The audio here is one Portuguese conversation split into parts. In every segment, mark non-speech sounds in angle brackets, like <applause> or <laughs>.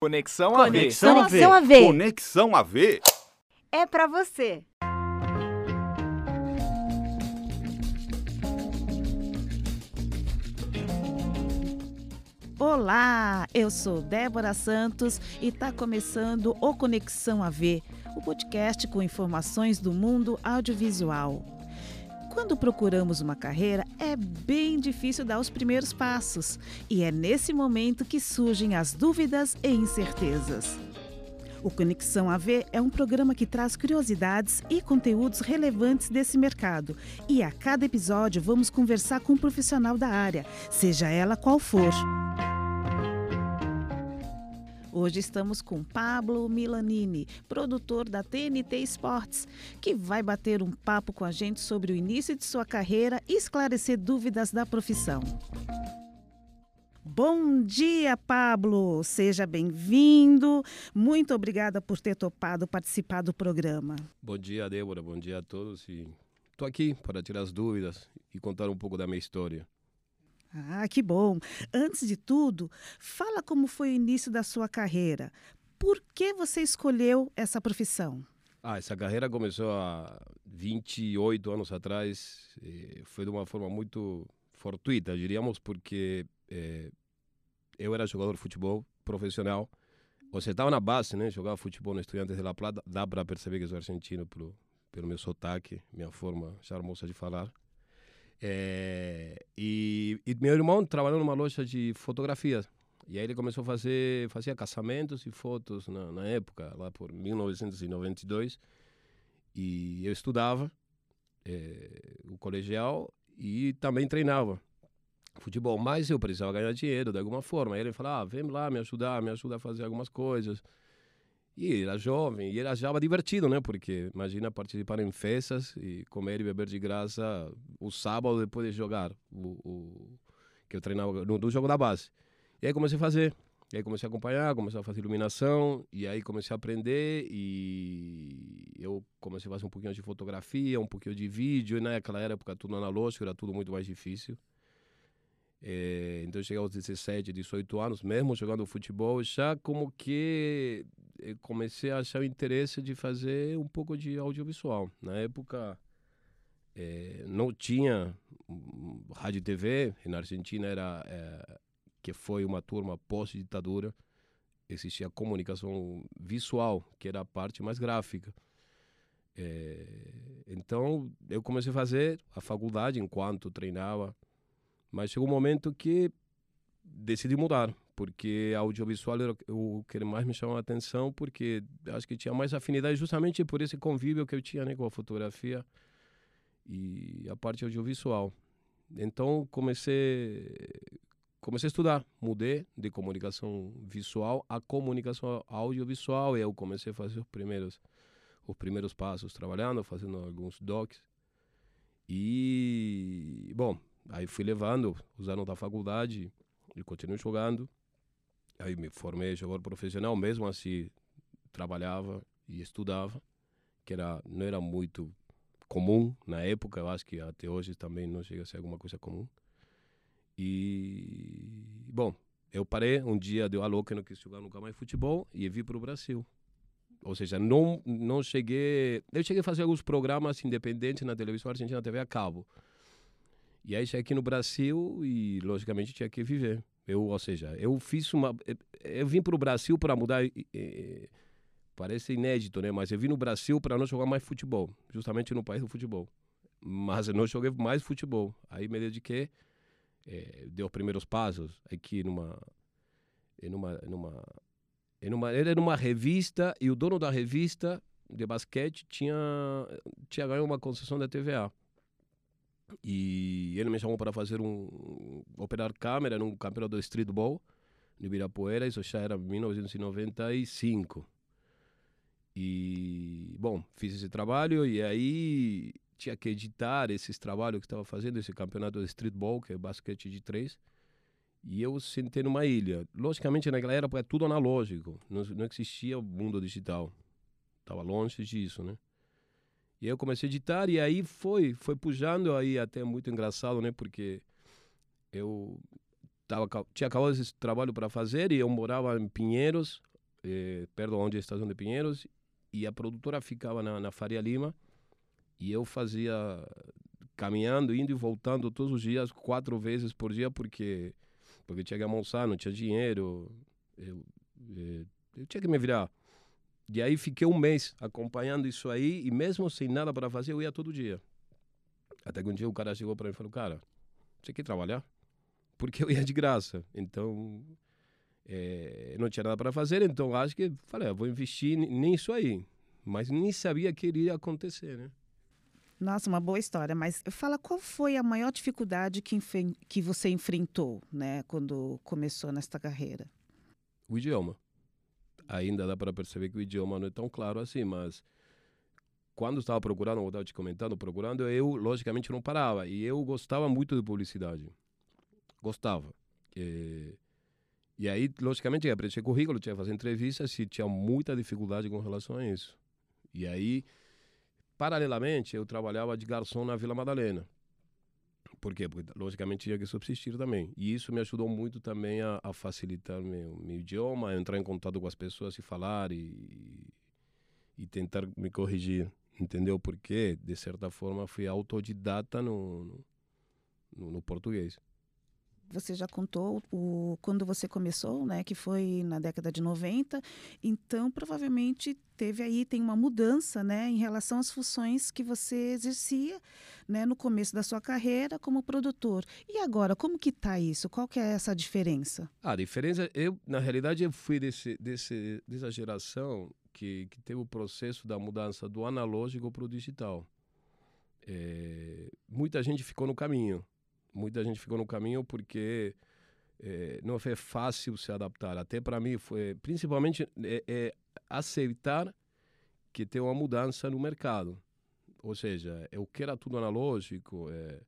Conexão AV. Conexão AV. Conexão AV. Conexão AV. É pra você. Olá, eu sou Débora Santos e está começando o Conexão AV, o podcast com informações do mundo audiovisual. Quando procuramos uma carreira, é bem difícil dar os primeiros passos, e é nesse momento que surgem as dúvidas e incertezas. O Conexão AV é um programa que traz curiosidades e conteúdos relevantes desse mercado. E a cada episódio vamos conversar com um profissional da área, seja ela qual for. Hoje estamos com Pablo Milanini, produtor da TNT Esportes, que vai bater um papo com a gente sobre o início de sua carreira e esclarecer dúvidas da profissão. Bom dia, Pablo! Seja bem-vindo. Muito obrigada por ter topado participar do programa. Bom dia, Débora. Bom dia a todos. Estou aqui para tirar as dúvidas e contar um pouco da minha história. Ah, que bom! Antes de tudo, fala como foi o início da sua carreira. Por que você escolheu essa profissão? Ah, essa carreira começou há 28 anos atrás. Foi de uma forma muito fortuita, diríamos, porque eh, eu era jogador de futebol profissional. Você estava na base, né? Jogava futebol no Estudiantes de La Plata. Dá para perceber que sou argentino pelo, pelo meu sotaque, minha forma charmosa de falar. É, e, e, meu irmão trabalhou numa loja de fotografias. E aí ele começou a fazer, fazia casamentos e fotos na, na época, lá por 1992. E eu estudava é, o colegial e também treinava futebol. Mas eu precisava ganhar dinheiro de alguma forma. Aí ele falou, ah, vem lá me ajudar, me ajuda a fazer algumas coisas. E era jovem, e era já divertido, né? Porque imagina participar em festas e comer e beber de graça o sábado depois de jogar, o, o que eu treinava no, no, jogo da base. E aí comecei a fazer, e aí comecei a acompanhar, comecei a fazer iluminação, e aí comecei a aprender, e eu comecei a fazer um pouquinho de fotografia, um pouquinho de vídeo, e naquela época tudo analógico, era tudo muito mais difícil. É, então eu cheguei aos 17, 18 anos, mesmo jogando futebol, já como que comecei a achar o interesse de fazer um pouco de audiovisual. Na época é, não tinha rádio e TV, na Argentina era é, que foi uma turma pós-ditadura, existia comunicação visual, que era a parte mais gráfica. É, então eu comecei a fazer a faculdade enquanto treinava, mas chegou um momento que decidi mudar porque audiovisual era o que mais me chamou a atenção, porque acho que tinha mais afinidade justamente por esse convívio que eu tinha né, com a fotografia e a parte audiovisual. Então comecei comecei a estudar, mudei de comunicação visual a comunicação audiovisual e eu comecei a fazer os primeiros os primeiros passos trabalhando, fazendo alguns docs. E bom, aí fui levando os anos da faculdade e continuei jogando Aí me formei jogador profissional, mesmo assim trabalhava e estudava, que era, não era muito comum na época, eu acho que até hoje também não chega a ser alguma coisa comum. E, bom, eu parei, um dia deu a louca, não quis jogar nunca mais futebol e vim para o Brasil. Ou seja, não, não cheguei. Eu cheguei a fazer alguns programas independentes na televisão argentina, TV a cabo. E aí cheguei aqui no Brasil e, logicamente, tinha que viver. Eu, ou seja, eu fiz uma. Eh, eu vim para o Brasil para mudar. Parece inédito, né? Mas eu vim no Brasil para não jogar mais futebol, justamente no país do futebol. Mas eu não joguei mais futebol. Aí me dediquei, é, dei os primeiros passos aqui numa. numa, numa, numa era numa revista e o dono da revista de basquete tinha, tinha ganho uma concessão da TVA. E ele me chamou para fazer um. operar câmera num campeonato de streetball no Ibirapuera, isso já era 1995. E, bom, fiz esse trabalho e aí tinha que editar esses trabalhos que estava fazendo, esse campeonato de streetball, que é basquete de três. E eu sentei numa ilha. Logicamente, naquela época, é tudo analógico, não, não existia o mundo digital. Estava longe disso, né? E eu comecei a editar e aí foi, foi puxando aí até muito engraçado, né? Porque eu tava, tinha acabado esse trabalho para fazer e eu morava em Pinheiros, eh, perto onde é a estação de Pinheiros, e a produtora ficava na, na Faria Lima, e eu fazia caminhando, indo e voltando todos os dias, quatro vezes por dia, porque porque tinha que almoçar, não tinha dinheiro, eu, eu, eu tinha que me virar. E aí fiquei um mês acompanhando isso aí, e mesmo sem nada para fazer, eu ia todo dia. Até que um dia o cara chegou para mim e falou, cara, você quer trabalhar? Porque eu ia de graça. Então, é, não tinha nada para fazer, então acho que falei, ah, vou investir nisso aí. Mas nem sabia que iria acontecer, né? Nossa, uma boa história. Mas fala qual foi a maior dificuldade que, que você enfrentou, né, quando começou nesta carreira? O idioma. Ainda dá para perceber que o idioma não é tão claro assim, mas quando estava procurando, como estava te comentando, procurando, eu logicamente não parava. E eu gostava muito de publicidade. Gostava. E, e aí, logicamente, ia preencher currículo, tinha que fazer entrevistas e tinha muita dificuldade com relação a isso. E aí Paralelamente, eu trabalhava de garçom na Vila Madalena. Por quê? Porque, logicamente, tinha que subsistir também. E isso me ajudou muito também a, a facilitar meu, meu idioma, a entrar em contato com as pessoas e falar e, e tentar me corrigir. Entendeu? Porque, de certa forma, fui autodidata no, no, no português você já contou o, quando você começou, né, que foi na década de 90, então provavelmente teve aí tem uma mudança, né, em relação às funções que você exercia, né, no começo da sua carreira como produtor. E agora, como que tá isso? Qual que é essa diferença? A diferença, eu na realidade eu fui desse, desse dessa geração que, que teve o processo da mudança do analógico para o digital. É, muita gente ficou no caminho muita gente ficou no caminho porque é, não foi fácil se adaptar. Até para mim foi, principalmente, é, é, aceitar que tem uma mudança no mercado. Ou seja, eu que era tudo analógico, é,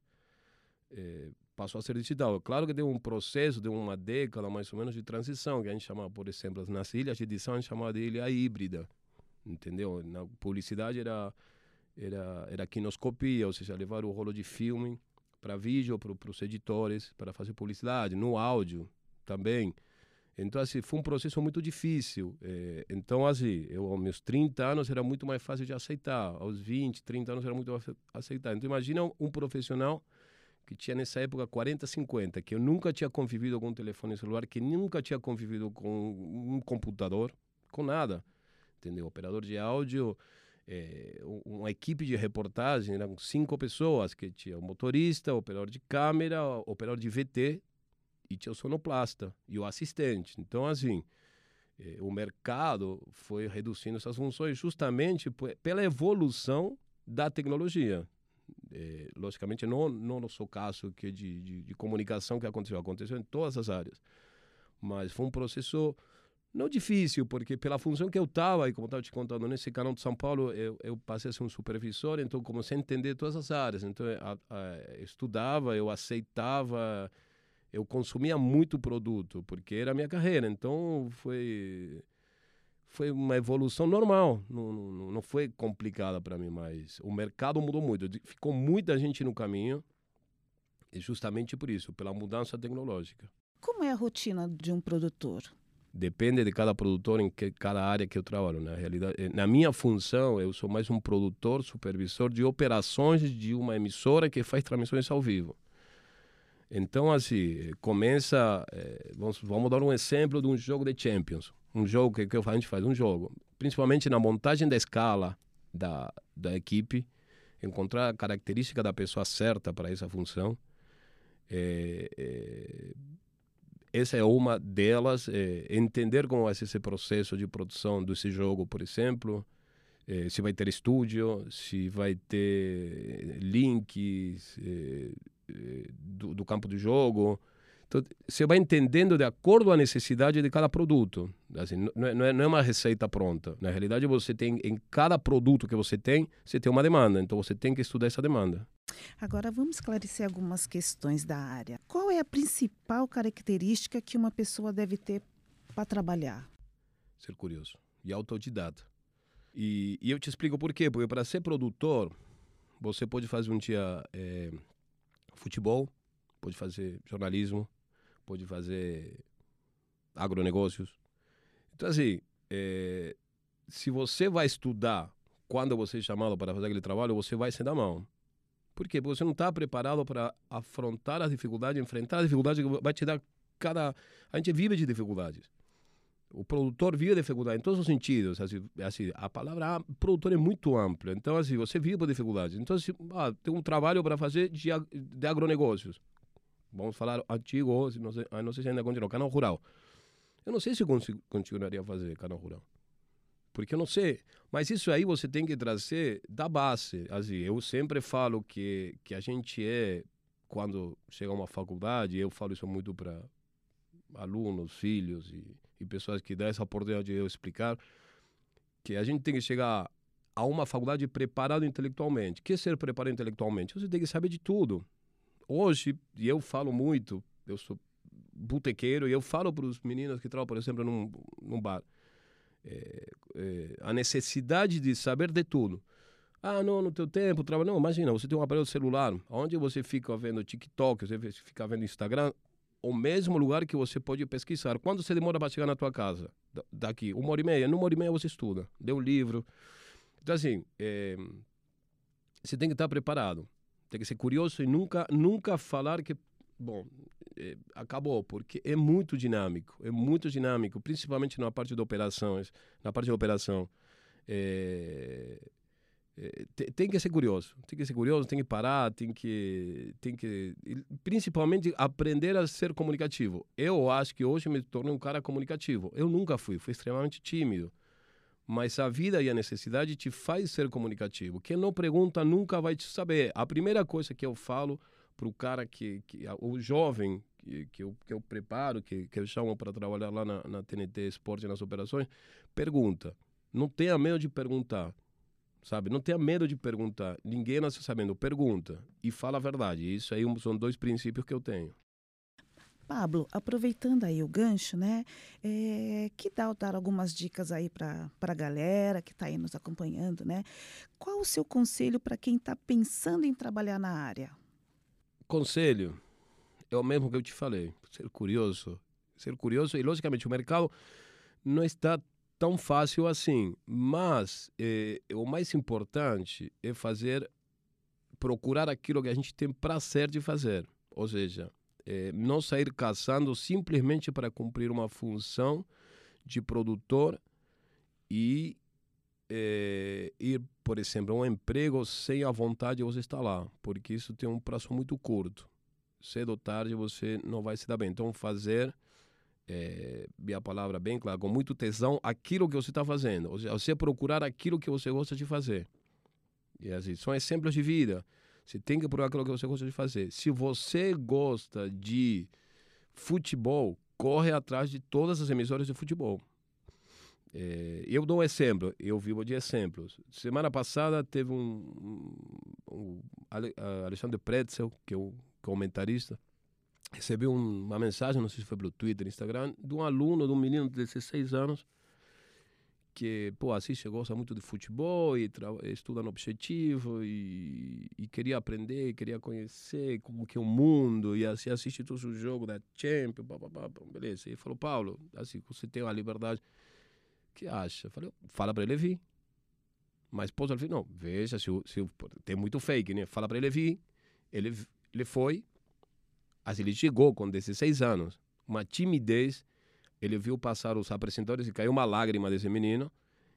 é, passou a ser digital. Claro que deu um processo de uma década mais ou menos de transição, que a gente chamava, por exemplo, nas ilhas de edição, a gente chamava de ilha híbrida. Entendeu? Na publicidade era, era, era quinoscopia, ou seja, levar o rolo de filme para vídeo, para os editores, para fazer publicidade, no áudio também. Então, assim, foi um processo muito difícil. É, então, assim, eu, aos meus 30 anos era muito mais fácil de aceitar. Aos 20, 30 anos era muito mais fácil de aceitar. Então, imagina um profissional que tinha nessa época 40, 50, que eu nunca tinha convivido com um telefone celular, que nunca tinha convivido com um computador, com nada. Entendeu? Operador de áudio, é, uma equipe de reportagem, eram cinco pessoas, que tinha o motorista, o operador de câmera, o operador de VT e tinha o sonoplasta e o assistente. Então, assim, é, o mercado foi reduzindo essas funções justamente pela evolução da tecnologia. É, logicamente, não, não no seu caso que de, de, de comunicação que aconteceu, aconteceu em todas as áreas. Mas foi um processo não difícil, porque pela função que eu estava, e como estava te contando, nesse canal de São Paulo, eu, eu passei a ser um supervisor, então comecei a entender todas as áreas. Então, a, eu estudava, eu aceitava, eu consumia muito produto, porque era a minha carreira. Então, foi foi uma evolução normal, não, não, não foi complicada para mim, mas o mercado mudou muito. Ficou muita gente no caminho, e justamente por isso, pela mudança tecnológica. Como é a rotina de um produtor? Depende de cada produtor em que, cada área que eu trabalho. Na realidade, eh, na minha função, eu sou mais um produtor, supervisor de operações de uma emissora que faz transmissões ao vivo. Então, assim, começa. Eh, vamos, vamos dar um exemplo de um jogo de Champions. Um jogo que, que a gente faz, um jogo. Principalmente na montagem da escala da, da equipe, encontrar a característica da pessoa certa para essa função. É, é, essa é uma delas, é, entender como vai ser esse processo de produção desse jogo, por exemplo, é, se vai ter estúdio, se vai ter links é, do, do, campo de jogo. Então, você vai entendendo de acordo com a necessidade de cada produto. Assim, não, é, não, é, não é uma receita pronta. Na realidade, você tem, em cada produto que você tem, você tem uma demanda. Então, você tem que estudar essa demanda. Agora vamos esclarecer algumas questões da área. Qual é a principal característica que uma pessoa deve ter para trabalhar? Ser curioso e autodidata. E, e, eu te explico por quê. Porque para ser produtor, você pode fazer um dia é, futebol, pode fazer jornalismo, pode fazer agronegócios. Então, assim, é, se você vai estudar quando você é chamado para fazer aquele trabalho, você vai se dar mão. Por quê? Porque você não está preparado para afrontar as dificuldades, enfrentar as dificuldades que vai te dar cada. A gente vive de dificuldades. O produtor vive de dificuldade em todos os sentidos. Assim, assim, a palavra produtor é muito ampla. Então, assim, você vive por dificuldades. Então, assim, ah, tem um trabalho para fazer de, de agronegócios. Vamos falar antigo, não sei, não sei se ainda continua, canal rural. Eu não sei se continuaria a fazer canal rural. Porque eu não sei. Mas isso aí você tem que trazer da base. Assim, eu sempre falo que, que a gente é, quando chega a uma faculdade, eu falo isso muito para alunos, filhos e e pessoas que dão essa oportunidade de eu explicar, que a gente tem que chegar a uma faculdade preparado intelectualmente. O que é ser preparado intelectualmente? Você tem que saber de tudo. Hoje, e eu falo muito, eu sou botequeiro e eu falo para os meninos que trabalham, por exemplo, num, num bar, é, é, a necessidade de saber de tudo. Ah, não, no teu tempo, trabalho. Não, imagina, você tem um aparelho celular, onde você fica vendo TikTok, você fica vendo Instagram, o mesmo lugar que você pode pesquisar. Quando você demora para chegar na tua casa? Daqui, uma hora e meia. Numa hora e meia você estuda, lê um livro. Então, assim, é, você tem que estar preparado. Tem que ser curioso e nunca, nunca falar que, bom, é, acabou, porque é muito dinâmico. É muito dinâmico, principalmente na parte de operações, na parte de operação. É, é, tem que ser curioso, tem que ser curioso, tem que parar, tem que, tem que, principalmente aprender a ser comunicativo. Eu acho que hoje me tornei um cara comunicativo. Eu nunca fui, fui extremamente tímido. Mas a vida e a necessidade te faz ser comunicativo. Quem não pergunta nunca vai te saber. A primeira coisa que eu falo para o cara que, que o jovem que, que, eu, que eu preparo, que, que eu chamo para trabalhar lá na, na TNT Esporte nas operações, pergunta. Não tenha medo de perguntar sabe? Não tenha medo de perguntar. Ninguém nasce sabendo. Pergunta e fala a verdade. Isso aí são dois princípios que eu tenho. Pablo, aproveitando aí o gancho, né? É, que dá dar algumas dicas aí para a galera que está aí nos acompanhando, né? Qual o seu conselho para quem está pensando em trabalhar na área? Conselho é o mesmo que eu te falei. Ser curioso. Ser curioso e, logicamente, o mercado não está tão fácil assim. Mas é, o mais importante é fazer, procurar aquilo que a gente tem prazer de fazer. Ou seja, é, não sair caçando simplesmente para cumprir uma função de produtor e é, ir, por exemplo, a um emprego sem a vontade de você estar lá, porque isso tem um prazo muito curto. Cedo ou tarde você não vai se dar bem. Então, fazer é, a palavra bem clara, com muito tesão, aquilo que você está fazendo. Ou seja, você procurar aquilo que você gosta de fazer. E assim, são exemplos de vida. Você tem que procurar aquilo que você gosta de fazer. Se você gosta de futebol, corre atrás de todas as emissoras de futebol. É, eu dou um exemplo, eu vivo de exemplos. Semana passada teve um, um, um Alexandre Pretzel, que é um comentarista, recebi um, uma mensagem, não sei se foi pelo Twitter, Instagram, de um aluno, de um menino de 16 anos, que, pô, assiste, gosta muito de futebol e estuda no Objetivo e, e, queria aprender, queria conhecer como que é o mundo e assim, assiste todos os jogos da Champions, pá, pá, pá, beleza. E falou, Paulo, assim, você tem a liberdade, que acha? Eu falei, fala para ele vir. Mas, pô, ele falou, não, veja, se, se, tem muito fake, né? Fala para ele vir. Ele, ele foi, Assim, ele chegou com 16 anos, uma timidez. Ele viu passar os apresentadores e caiu uma lágrima desse menino.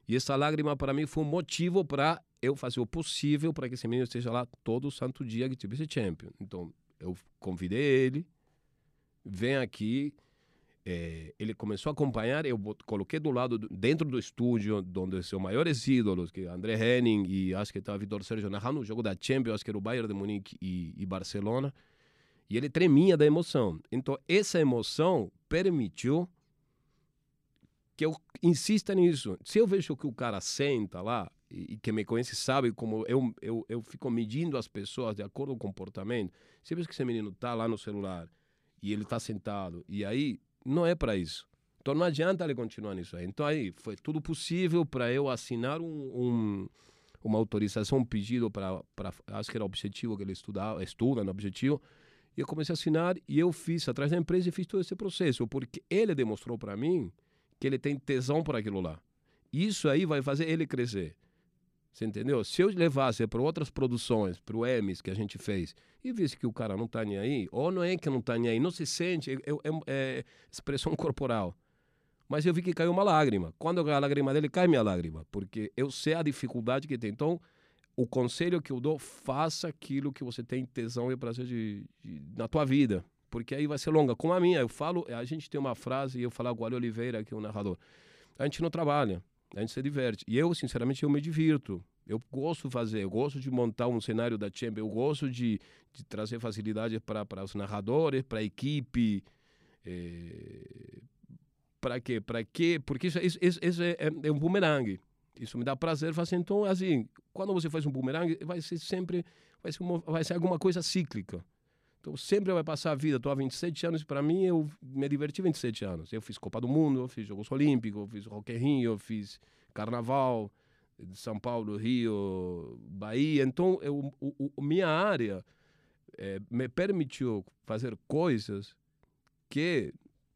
E essa lágrima para mim foi um motivo para eu fazer o possível para que esse menino esteja lá todo santo dia que tivesse champion. Então, eu convidei ele, vem aqui. É, ele começou a acompanhar, eu coloquei do lado, dentro do estúdio, onde são maiores ídolos, que é André Henning e acho que estava Vitor Sérgio narrando o jogo da Champions, acho que era o Bayern de Munique e, e Barcelona. E ele tremia da emoção. Então, essa emoção permitiu que eu insista nisso. Se eu vejo que o cara senta lá, e, que me conhece sabe como eu, eu, eu fico medindo as pessoas de acordo com o comportamento, se eu vejo que esse menino está lá no celular e ele está sentado, e aí não é para isso. Então não adianta ele continuar nisso aí. Então aí foi tudo possível para eu assinar um, um, uma autorização, um pedido para, acho que era o objetivo que ele estudava, estuda no objetivo, e eu comecei a assinar e eu fiz atrás da empresa e fiz todo esse processo, porque ele demonstrou para mim que ele tem tesão por aquilo lá. Isso aí vai fazer ele crescer. Você entendeu? Se eu levasse para outras produções, para o Emis que a gente fez, e visse que o cara não está nem aí, ou não é que não está nem aí, não se sente, é, é, é, expressão <laughs> corporal. Mas eu vi que caiu uma lágrima. Quando a lágrima dele cai, minha lágrima, porque eu sei a dificuldade que tem. Então, o conselho que eu dou, faça aquilo que você tem tesão e prazer de, de, na tua vida, porque aí vai ser longa. Como a minha, eu falo, a gente tem uma frase, e eu falo com o Oliveira, que é o narrador, a gente não trabalha, a gente se diverte. E eu, sinceramente, eu me divirto. Eu gosto de fazer, eu gosto de montar um cenário da Champions, eu gosto de, de trazer facilidades para os narradores, para a equipe. É... Para quê? Para quê? Porque isso, isso, isso é, é, um bumerangue. Isso me dá prazer fazer. Então, assim, quando você faz um bumerangue, vai ser sempre vai ser, uma, vai ser alguma coisa cíclica. Então, sempre vai passar a vida. Estou há 27 anos, para mim, eu me diverti 27 anos. Eu fiz Copa do Mundo, eu fiz Jogos Olímpicos, eu fiz Rock Rio, eu fiz Carnaval de São Paulo, Rio, Bahia. Então, eu, o, o, minha área é, me permitiu fazer coisas que,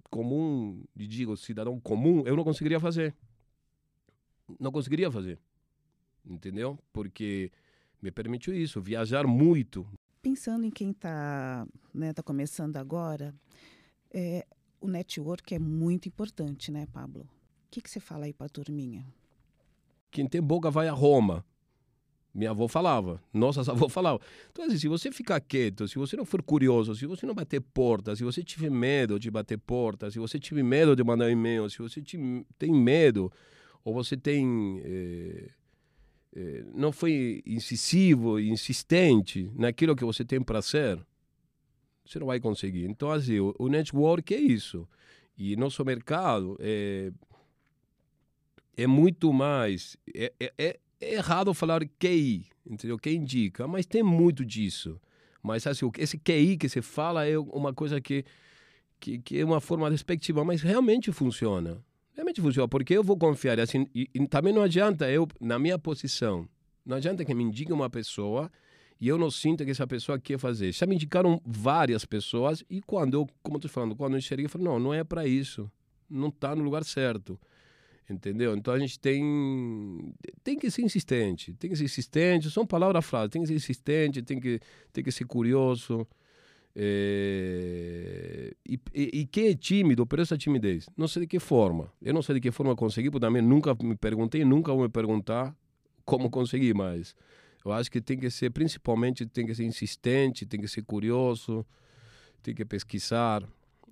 comum, digo, cidadão comum, eu não conseguiria fazer. Não conseguiria fazer. Entendeu? Porque me permitiu isso, viajar muito, Pensando em quem está né, tá começando agora, é, o network é muito importante, né, Pablo? O que, você fala aí para a turminha? Quem tem boca vai a Roma. Minha avó falava, nossas avó <laughs> falava. Então, assim, se você ficar quieto, se você não for curioso, se você não bater porta, se você tiver medo de bater porta, se você tiver medo de mandar e-mail, se você tem medo, ou você tem eh, não foi incisivo, insistente naquilo que você tem para ser, você não vai conseguir. Então, assim, o, o network é isso. E nosso mercado é, é muito mais. É, é, é, é errado falar QI, entendeu? Quem indica, mas tem muito disso. Mas assim, esse QI que você fala é uma coisa que, que, que é uma forma despectiva, mas realmente funciona realmente funciona, porque eu vou confiar, assim, e, e, também não adianta eu, na minha posição, não adianta que me indique uma pessoa e eu não sinto que essa pessoa quer fazer. Já me indicaram várias pessoas e quando eu, como eu estou falando, quando eu enxerguei, eu falei, não, não é para isso, não está no lugar certo. Entendeu? Então a gente tem tem que ser insistente, tem que ser insistente, são palavras frases, tem que ser insistente, tem que tem que ser curioso. É, e, e, e, quem é tímido, por essa timidez, não sei de que forma. Eu não sei de que forma consegui, porque também nunca me perguntei, nunca vou me perguntar como conseguir, mas eu acho que tem que ser, principalmente, tem que ser insistente, tem que ser curioso, tem que pesquisar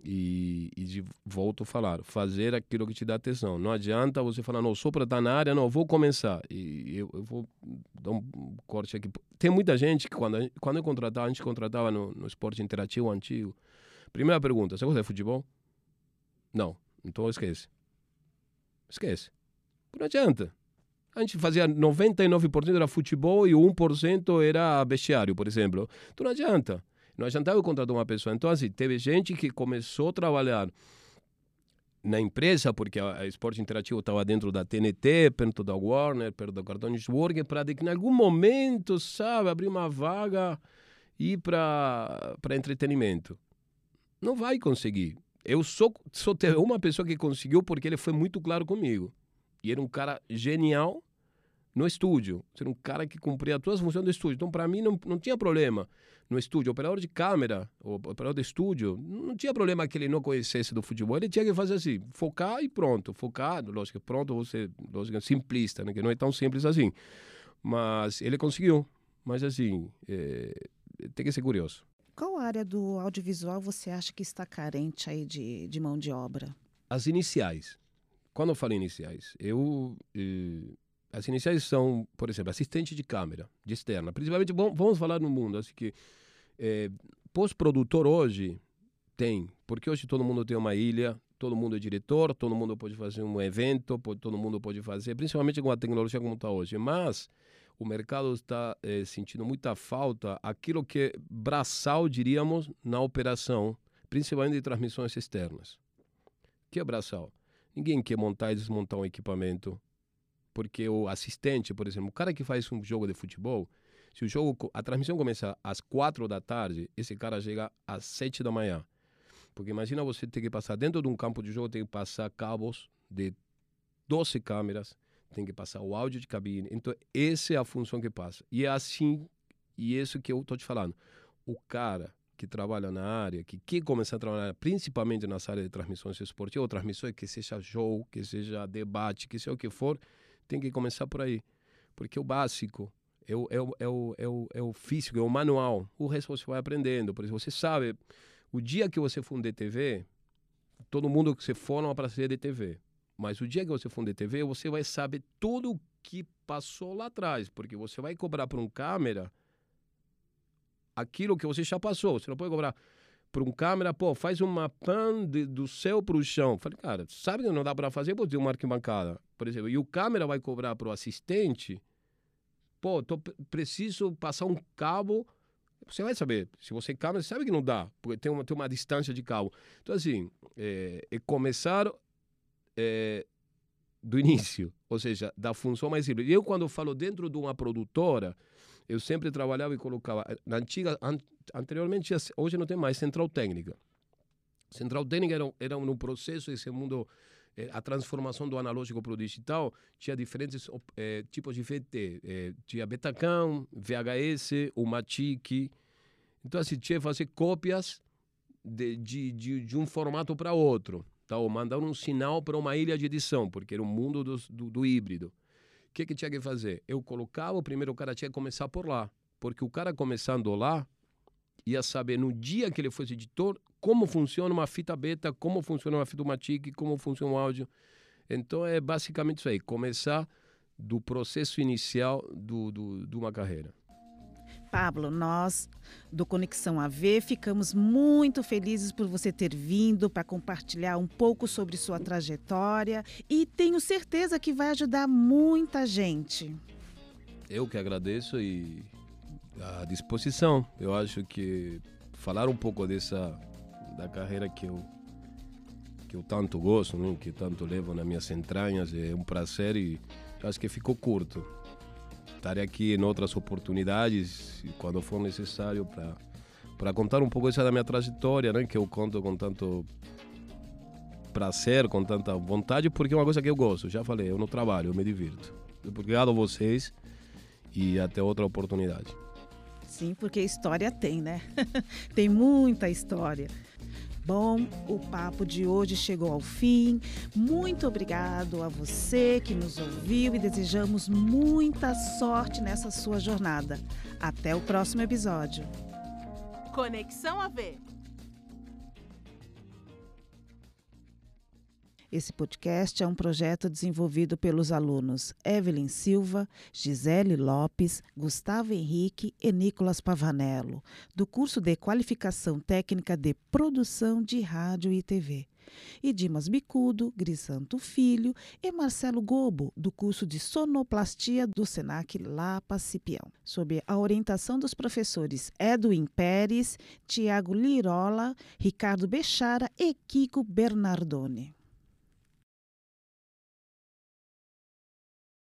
e, e de, volto a falar, fazer aquilo que te dá atenção. Não adianta você falar, não, sou para estar na área, não, vou começar. E eu, eu, vou dar um corte aqui. Tem muita gente que quando, quando eu contratava, a gente contratava no, no esporte interativo antigo. Primeira pergunta, você gosta de futebol? Não, então esquece. Esquece. Não adianta. A gente fazia 99% era futebol e 1% era vestiário, por exemplo. Então não adianta. Não adiantava eu contratar uma pessoa. Então, assim, teve gente que começou a trabalhar na empresa, porque a Esporte Interativo estava dentro da TNT, perto da Warner, perto do Cartão Network, para que em algum momento, sabe, abrir uma vaga e ir para entretenimento. Não vai conseguir. Eu só, só teve uma pessoa que conseguiu porque ele foi muito claro comigo. E era um cara genial no estúdio. Ser um cara que cumpria todas as funções do estúdio. Então, para mim, não, não tinha problema no estúdio. Operador de câmera, o operador de estúdio, não tinha problema que ele não conhecesse do futebol. Ele tinha que fazer assim, focar e pronto. Focar, lógico, pronto, você, lógico, simplista, né? que não é tão simples assim. Mas ele conseguiu. Mas, assim, é, tem que ser curioso. Qual área do audiovisual você acha que está carente aí de, de mão de obra? As iniciais. Quando eu falo iniciais, eu... Eh, as iniciais são, por exemplo, assistente de câmera, de externa. Principalmente, vamos falar no mundo, assim que é, pós-produtor hoje tem, porque hoje todo mundo tem uma ilha, todo mundo é diretor, todo mundo pode fazer um evento, pode, todo mundo pode fazer, principalmente com a tecnologia como está hoje. Mas o mercado está é, sentindo muita falta aquilo que braçal, diríamos, na operação, principalmente de transmissões externas. Que é braçal? Ninguém quer montar e desmontar um equipamento porque o assistente, por exemplo, o cara que faz um jogo de futebol, se o jogo, a transmissão começa às quatro da tarde, esse cara chega às sete da manhã. Porque imagina você ter que passar dentro de um campo de jogo, tem que passar cabos de 12 câmeras, tem que passar o áudio de cabine. Então, essa é a função que passa. E é assim, e é isso que eu estou te falando. O cara que trabalha na área, que quer começar a trabalhar principalmente nessa área de transmissões esportivas, ou transmissões que seja show, que seja debate, que seja o que for, tem que começar por aí. Porque o básico é o, é o, é o, é o, é o físico, é o manual. O resto você vai aprendendo. Por exemplo, você sabe, o dia que você for um DTV, todo mundo que você for não para ser DTV. Mas o dia que você for um DTV, você vai saber tudo o que passou lá atrás. Porque você vai cobrar para um câmera aquilo que você já passou. Você não pode cobrar para um câmera, pô, faz uma pan de, do céu para o chão. Falei, cara, sabe que não dá para fazer? Vou ter uma arquibancada, por exemplo. E o câmera vai cobrar para o assistente, pô, tô, preciso passar um cabo. Você vai saber. Se você é câmera, você sabe que não dá, porque tem uma, tem uma distância de cabo. Então, assim, é, é começar é, do início, <laughs> ou seja, da função mais simples. Eu, quando falo dentro de uma produtora, eu sempre trabalhava e colocava. Na antiga, an, anteriormente, hoje não tem mais central técnica. Central técnica era, era um processo, esse mundo, a transformação do analógico para o digital, tinha diferentes eh, tipos de VT. Eh, tinha Betacam, VHS, o Matic. Então, assim, tinha que fazer cópias de, de, de, de um formato para outro. Então, mandar um sinal para uma ilha de edição, porque era o um mundo do, do, do híbrido que, que tinha que fazer? Eu colocava, o primeiro cara tinha que começar por lá. Porque o cara começando lá ia saber no dia que ele fosse editor como funciona uma fita beta, como funciona uma fita Matic, como funciona o áudio. Então é basicamente isso aí, começar do processo inicial do, do, de uma carreira. Pablo, nós do Conexão AV ficamos muito felizes por você ter vindo para compartilhar um pouco sobre sua trajetória e tenho certeza que vai ajudar muita gente. Eu que agradeço e à disposição. Eu acho que falar um pouco dessa da carreira que eu que eu tanto gosto, né? que tanto levo nas minhas entranhas é um prazer e acho que ficou curto estarei aqui em outras oportunidades, quando for necessário, para contar um pouco essa da minha trajetória, né? Que eu conto com tanto prazer, com tanta vontade, porque é uma coisa que eu gosto. Já falei, eu não trabalho, eu me divirto. Obrigado a vocês e até outra oportunidade. Sim, porque história tem, né? <laughs> tem muita história. Bom, o papo de hoje chegou ao fim. Muito obrigado a você que nos ouviu e desejamos muita sorte nessa sua jornada. Até o próximo episódio. Conexão AV. Esse podcast é um projeto desenvolvido pelos alunos Evelyn Silva, Gisele Lopes, Gustavo Henrique e Nicolas Pavanello, do curso de Qualificação Técnica de Produção de Rádio e TV. E Dimas Bicudo, Grisanto Filho e Marcelo Gobo, do curso de Sonoplastia do Senac Lapa Cipião, sob a orientação dos professores Edwin Pérez, Tiago Lirola, Ricardo Bechara e Kiko Bernardoni.